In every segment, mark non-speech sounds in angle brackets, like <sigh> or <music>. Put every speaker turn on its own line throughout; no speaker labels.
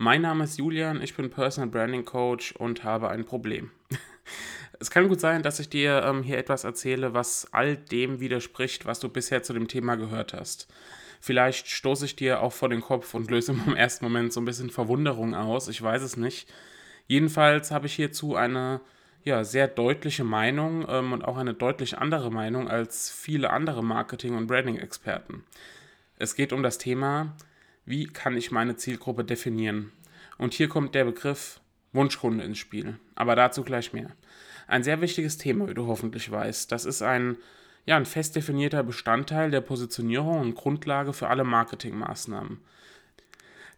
Mein Name ist Julian, ich bin Personal Branding Coach und habe ein Problem. <laughs> Es kann gut sein, dass ich dir ähm, hier etwas erzähle, was all dem widerspricht, was du bisher zu dem Thema gehört hast. Vielleicht stoße ich dir auch vor den Kopf und löse im <laughs> ersten Moment so ein bisschen Verwunderung aus, ich weiß es nicht. Jedenfalls habe ich hierzu eine ja, sehr deutliche Meinung ähm, und auch eine deutlich andere Meinung als viele andere Marketing- und Branding-Experten. Es geht um das Thema, wie kann ich meine Zielgruppe definieren? Und hier kommt der Begriff Wunschkunde ins Spiel. Aber dazu gleich mehr. Ein sehr wichtiges Thema, wie du hoffentlich weißt. Das ist ein, ja, ein fest definierter Bestandteil der Positionierung und Grundlage für alle Marketingmaßnahmen.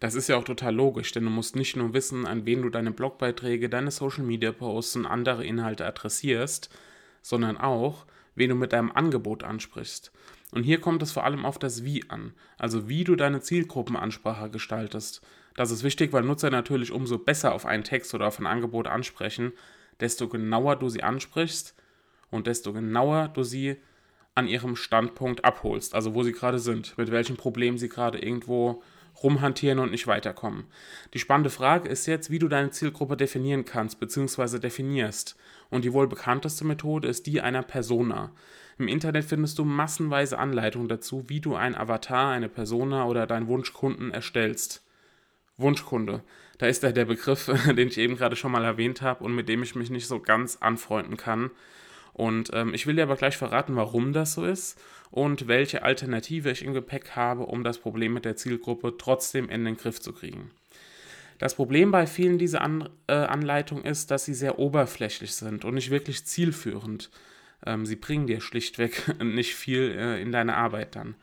Das ist ja auch total logisch, denn du musst nicht nur wissen, an wen du deine Blogbeiträge, deine Social Media Posts und andere Inhalte adressierst, sondern auch, wen du mit deinem Angebot ansprichst. Und hier kommt es vor allem auf das Wie an, also wie du deine Zielgruppenansprache gestaltest. Das ist wichtig, weil Nutzer natürlich umso besser auf einen Text oder auf ein Angebot ansprechen, desto genauer du sie ansprichst und desto genauer du sie an ihrem Standpunkt abholst, also wo sie gerade sind, mit welchem Problem sie gerade irgendwo rumhantieren und nicht weiterkommen. Die spannende Frage ist jetzt, wie du deine Zielgruppe definieren kannst bzw. definierst. Und die wohl bekannteste Methode ist die einer Persona. Im Internet findest du massenweise Anleitungen dazu, wie du ein Avatar, eine Persona oder deinen Wunschkunden erstellst. Wunschkunde. Da ist ja der Begriff, <laughs> den ich eben gerade schon mal erwähnt habe und mit dem ich mich nicht so ganz anfreunden kann. Und ähm, ich will dir aber gleich verraten, warum das so ist und welche Alternative ich im Gepäck habe, um das Problem mit der Zielgruppe trotzdem in den Griff zu kriegen. Das Problem bei vielen dieser An äh, Anleitungen ist, dass sie sehr oberflächlich sind und nicht wirklich zielführend. Ähm, sie bringen dir schlichtweg <laughs> nicht viel äh, in deine Arbeit dann.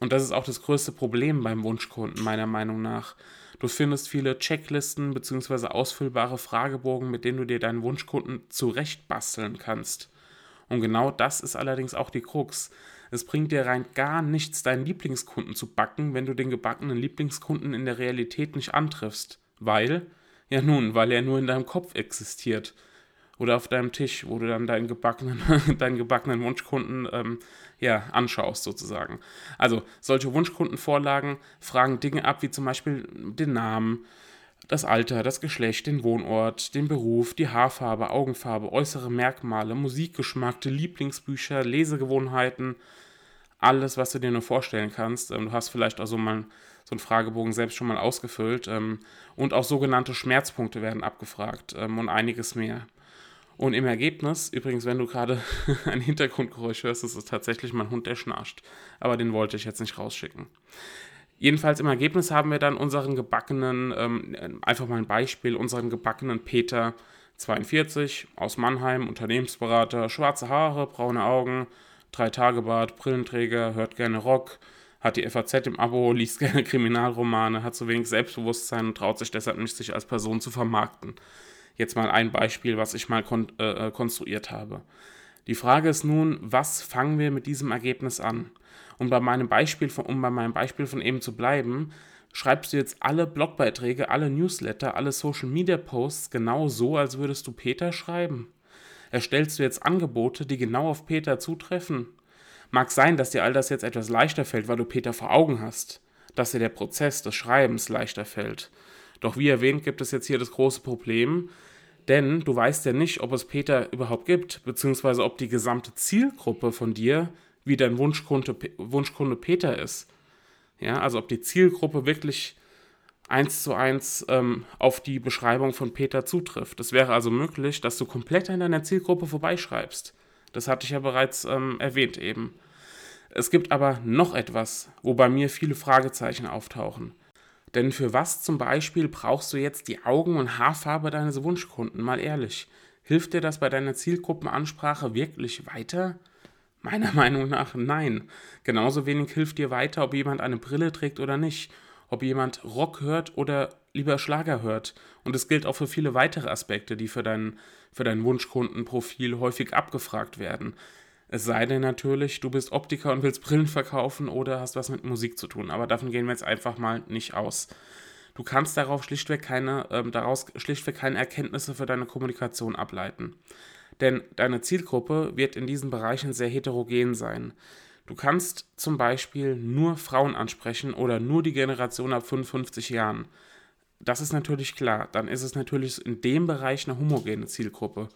Und das ist auch das größte Problem beim Wunschkunden, meiner Meinung nach. Du findest viele Checklisten bzw. ausfüllbare Fragebogen, mit denen du dir deinen Wunschkunden zurechtbasteln kannst. Und genau das ist allerdings auch die Krux. Es bringt dir rein gar nichts, deinen Lieblingskunden zu backen, wenn du den gebackenen Lieblingskunden in der Realität nicht antriffst. Weil, ja nun, weil er nur in deinem Kopf existiert oder auf deinem Tisch, wo du dann deinen gebackenen, <laughs> deinen gebackenen Wunschkunden ähm, ja, anschaust, sozusagen. Also solche Wunschkundenvorlagen fragen Dinge ab, wie zum Beispiel den Namen, das Alter, das Geschlecht, den Wohnort, den Beruf, die Haarfarbe, Augenfarbe, äußere Merkmale, Musikgeschmack, Lieblingsbücher, Lesegewohnheiten, alles, was du dir nur vorstellen kannst. Ähm, du hast vielleicht auch so mal so einen Fragebogen selbst schon mal ausgefüllt. Ähm, und auch sogenannte Schmerzpunkte werden abgefragt ähm, und einiges mehr. Und im Ergebnis, übrigens, wenn du gerade <laughs> ein Hintergrundgeräusch hörst, ist es tatsächlich mein Hund, der schnarcht. Aber den wollte ich jetzt nicht rausschicken. Jedenfalls im Ergebnis haben wir dann unseren gebackenen, ähm, einfach mal ein Beispiel, unseren gebackenen Peter 42 aus Mannheim, Unternehmensberater, schwarze Haare, braune Augen, drei Tage Bart, Brillenträger, hört gerne Rock, hat die FAZ im Abo, <laughs> liest gerne Kriminalromane, hat zu wenig Selbstbewusstsein und traut sich deshalb nicht, sich als Person zu vermarkten. Jetzt mal ein Beispiel, was ich mal kon äh, äh, konstruiert habe. Die Frage ist nun, was fangen wir mit diesem Ergebnis an? Und bei meinem Beispiel von, um bei meinem Beispiel von eben zu bleiben, schreibst du jetzt alle Blogbeiträge, alle Newsletter, alle Social Media Posts genau so, als würdest du Peter schreiben? Erstellst du jetzt Angebote, die genau auf Peter zutreffen? Mag sein, dass dir all das jetzt etwas leichter fällt, weil du Peter vor Augen hast, dass dir der Prozess des Schreibens leichter fällt. Doch wie erwähnt, gibt es jetzt hier das große Problem, denn du weißt ja nicht, ob es Peter überhaupt gibt, beziehungsweise ob die gesamte Zielgruppe von dir wie dein Wunschkunde, Wunschkunde Peter ist. Ja, also ob die Zielgruppe wirklich eins zu eins ähm, auf die Beschreibung von Peter zutrifft. Es wäre also möglich, dass du komplett an deiner Zielgruppe vorbeischreibst. Das hatte ich ja bereits ähm, erwähnt eben. Es gibt aber noch etwas, wo bei mir viele Fragezeichen auftauchen. Denn für was zum Beispiel brauchst du jetzt die Augen- und Haarfarbe deines Wunschkunden? Mal ehrlich, hilft dir das bei deiner Zielgruppenansprache wirklich weiter? Meiner <laughs> Meinung nach nein. Genauso wenig hilft dir weiter, ob jemand eine Brille trägt oder nicht, ob jemand Rock hört oder lieber Schlager hört. Und es gilt auch für viele weitere Aspekte, die für dein, für dein Wunschkundenprofil häufig abgefragt werden. Es sei denn natürlich, du bist Optiker und willst Brillen verkaufen oder hast was mit Musik zu tun. Aber davon gehen wir jetzt einfach mal nicht aus. Du kannst darauf schlichtweg keine, äh, daraus schlichtweg keine Erkenntnisse für deine Kommunikation ableiten. Denn deine Zielgruppe wird in diesen Bereichen sehr heterogen sein. Du kannst zum Beispiel nur Frauen ansprechen oder nur die Generation ab 55 Jahren. Das ist natürlich klar. Dann ist es natürlich in dem Bereich eine homogene Zielgruppe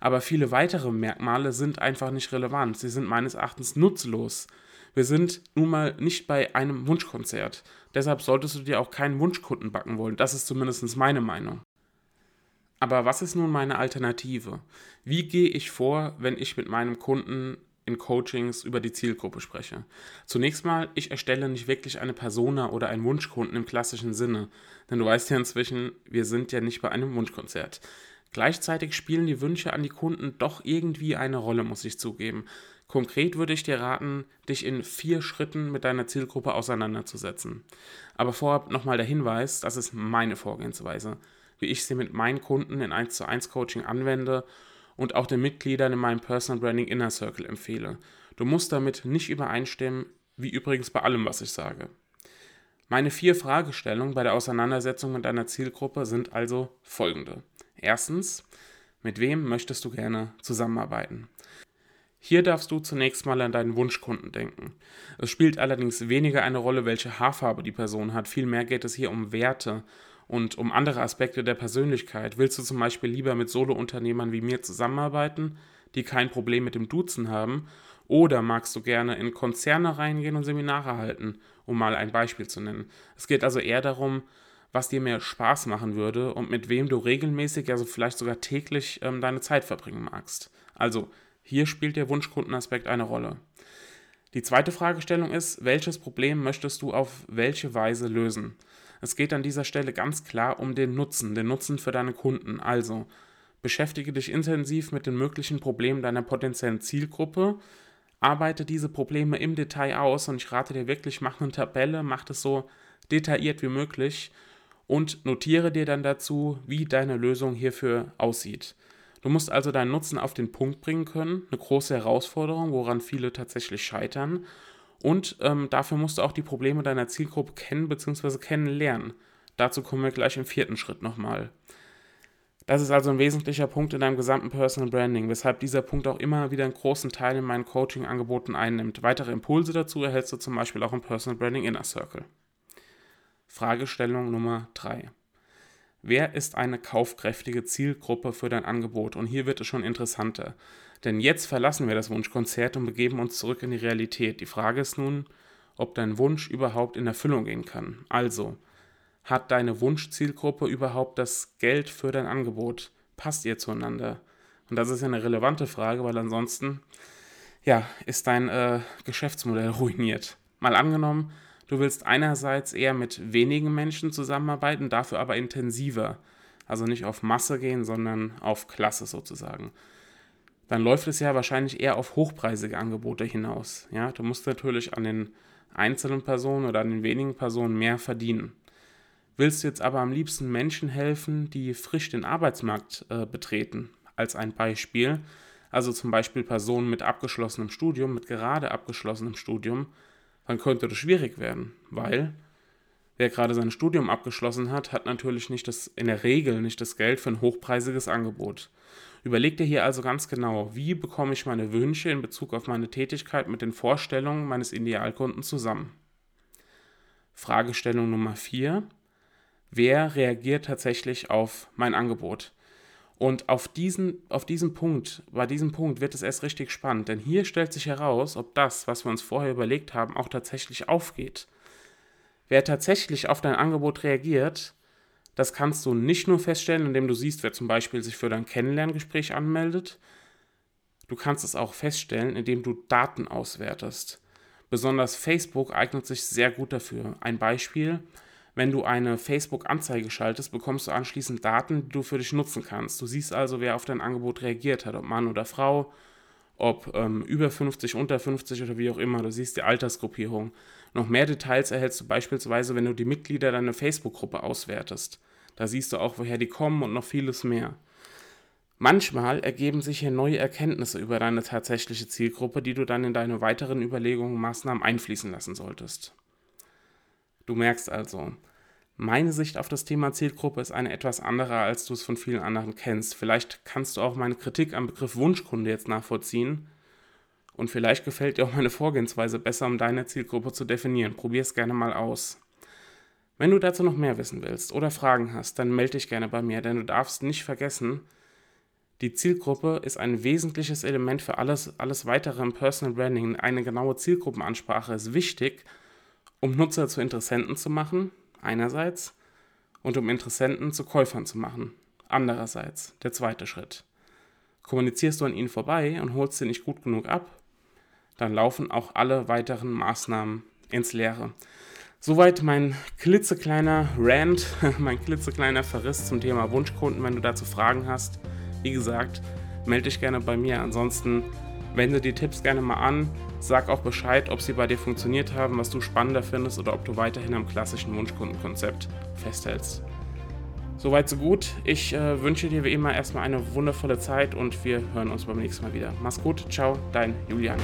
aber viele weitere Merkmale sind einfach nicht relevant. Sie sind meines Erachtens nutzlos. Wir sind nun mal nicht bei einem Wunschkonzert. Deshalb solltest du dir auch keinen Wunschkunden backen wollen. Das ist zumindest meine Meinung. Aber was ist nun meine Alternative? Wie gehe ich vor, wenn ich mit meinem Kunden in Coachings über die Zielgruppe spreche? Zunächst mal, ich erstelle nicht wirklich eine Persona oder einen Wunschkunden im klassischen Sinne. Denn du weißt ja inzwischen, wir sind ja nicht bei einem Wunschkonzert. Gleichzeitig spielen die Wünsche an die Kunden doch irgendwie eine Rolle, muss ich zugeben. Konkret würde ich dir raten, dich in vier Schritten mit deiner Zielgruppe auseinanderzusetzen. Aber vorab nochmal der Hinweis, das ist meine Vorgehensweise, wie ich sie mit meinen Kunden in 1 zu 1 Coaching anwende und auch den Mitgliedern in meinem Personal Branding Inner Circle empfehle. Du musst damit nicht übereinstimmen, wie übrigens bei allem, was ich sage. Meine vier Fragestellungen bei der Auseinandersetzung mit deiner Zielgruppe sind also folgende. Erstens, mit wem möchtest du gerne zusammenarbeiten? Hier darfst du zunächst mal an deinen Wunschkunden denken. Es spielt allerdings weniger eine Rolle, welche Haarfarbe die Person hat. Vielmehr geht es hier um Werte und um andere Aspekte der Persönlichkeit. Willst du zum Beispiel lieber mit Solo-Unternehmern wie mir zusammenarbeiten, die kein Problem mit dem Duzen haben? Oder magst du gerne in Konzerne reingehen und Seminare halten, um mal ein Beispiel zu nennen? Es geht also eher darum, was dir mehr Spaß machen würde und mit wem du regelmäßig, also vielleicht sogar täglich ähm, deine Zeit verbringen magst. Also hier spielt der Wunschkundenaspekt eine Rolle. Die zweite Fragestellung ist, welches Problem möchtest du auf welche Weise lösen? Es geht an dieser Stelle ganz klar um den Nutzen, den Nutzen für deine Kunden. Also beschäftige dich intensiv mit den möglichen Problemen deiner potenziellen Zielgruppe, arbeite diese Probleme im Detail aus und ich rate dir wirklich, mach eine Tabelle, mach es so detailliert wie möglich und notiere dir dann dazu, wie deine Lösung hierfür aussieht. Du musst also deinen Nutzen auf den Punkt bringen können, eine große Herausforderung, woran viele tatsächlich scheitern. Und ähm, dafür musst du auch die Probleme deiner Zielgruppe kennen bzw. kennenlernen. Dazu kommen wir gleich im vierten Schritt nochmal. Das ist also ein wesentlicher Punkt in deinem gesamten Personal Branding, weshalb dieser Punkt auch immer wieder einen großen Teil in meinen Coaching-Angeboten einnimmt. Weitere Impulse dazu erhältst du zum Beispiel auch im Personal Branding Inner Circle. Fragestellung Nummer 3. Wer ist eine kaufkräftige Zielgruppe für dein Angebot? Und hier wird es schon interessanter. Denn jetzt verlassen wir das Wunschkonzert und begeben uns zurück in die Realität. Die Frage ist nun, ob dein Wunsch überhaupt in Erfüllung gehen kann. Also, hat deine Wunschzielgruppe überhaupt das Geld für dein Angebot? Passt ihr zueinander? Und das ist ja eine relevante Frage, weil ansonsten, ja, ist dein äh, Geschäftsmodell <laughs> ruiniert. Mal angenommen, Du willst einerseits eher mit wenigen Menschen zusammenarbeiten, dafür aber intensiver. Also nicht auf Masse gehen, sondern auf Klasse sozusagen. Dann läuft es ja wahrscheinlich eher auf hochpreisige Angebote hinaus. Ja, du musst natürlich an den einzelnen Personen oder an den wenigen Personen mehr verdienen. Willst du jetzt aber am liebsten Menschen helfen, die frisch den Arbeitsmarkt äh, betreten, als ein Beispiel, also zum Beispiel Personen mit abgeschlossenem Studium, mit gerade abgeschlossenem Studium, dann könnte das schwierig werden, weil wer gerade sein Studium abgeschlossen hat, hat natürlich nicht das, in der Regel nicht das Geld für ein hochpreisiges Angebot. Überleg dir hier also ganz genau, wie bekomme ich meine Wünsche in Bezug auf meine Tätigkeit mit den Vorstellungen meines Idealkunden zusammen. Fragestellung Nummer 4. Wer reagiert tatsächlich auf mein Angebot? Und auf diesen, auf diesen Punkt, bei diesem Punkt wird es erst richtig spannend, denn hier stellt sich heraus, ob das, was wir uns vorher überlegt haben, auch tatsächlich aufgeht. Wer tatsächlich auf dein Angebot reagiert, das kannst du nicht nur feststellen, indem du siehst, wer zum Beispiel sich für dein Kennenlerngespräch anmeldet. Du kannst es auch feststellen, indem du Daten auswertest. Besonders Facebook eignet sich sehr gut dafür. Ein Beispiel, wenn du eine Facebook-Anzeige schaltest, bekommst du anschließend Daten, die du für dich nutzen kannst. Du siehst also, wer auf dein Angebot reagiert hat, ob Mann oder Frau, ob ähm, über 50, unter 50 oder wie auch immer. Du siehst die Altersgruppierung. Noch mehr Details erhältst du beispielsweise, wenn du die Mitglieder deiner Facebook-Gruppe auswertest. Da siehst du auch, woher die kommen und noch vieles mehr. Manchmal ergeben sich hier neue Erkenntnisse über deine tatsächliche Zielgruppe, die du dann in deine weiteren Überlegungen und Maßnahmen einfließen lassen solltest. Du merkst also, meine Sicht auf das Thema Zielgruppe ist eine etwas andere, als du es von vielen anderen kennst. Vielleicht kannst du auch meine Kritik am Begriff Wunschkunde jetzt nachvollziehen. Und vielleicht gefällt dir auch meine Vorgehensweise besser, um deine Zielgruppe zu definieren. Probier es gerne mal aus. Wenn du dazu noch mehr wissen willst oder Fragen hast, dann melde dich gerne bei mir, denn du darfst nicht vergessen, die Zielgruppe ist ein wesentliches Element für alles, alles weitere im Personal Branding. Eine genaue Zielgruppenansprache ist wichtig, um Nutzer zu Interessenten zu machen, einerseits, und um Interessenten zu Käufern zu machen, andererseits, der zweite Schritt. Kommunizierst du an ihnen vorbei und holst sie nicht gut genug ab, dann laufen auch alle weiteren Maßnahmen ins Leere. Soweit mein klitzekleiner Rant, <laughs> mein klitzekleiner Verriss zum Thema Wunschkunden. Wenn du dazu Fragen hast, wie gesagt, melde dich gerne bei mir. Ansonsten wende die Tipps gerne mal an. Sag auch Bescheid, ob sie bei dir funktioniert haben, was du spannender findest oder ob du weiterhin am klassischen Wunschkundenkonzept festhältst. Soweit so gut. Ich äh, wünsche dir wie immer erstmal eine wundervolle Zeit und wir hören uns beim nächsten Mal wieder. Mach's gut. Ciao, dein Julian.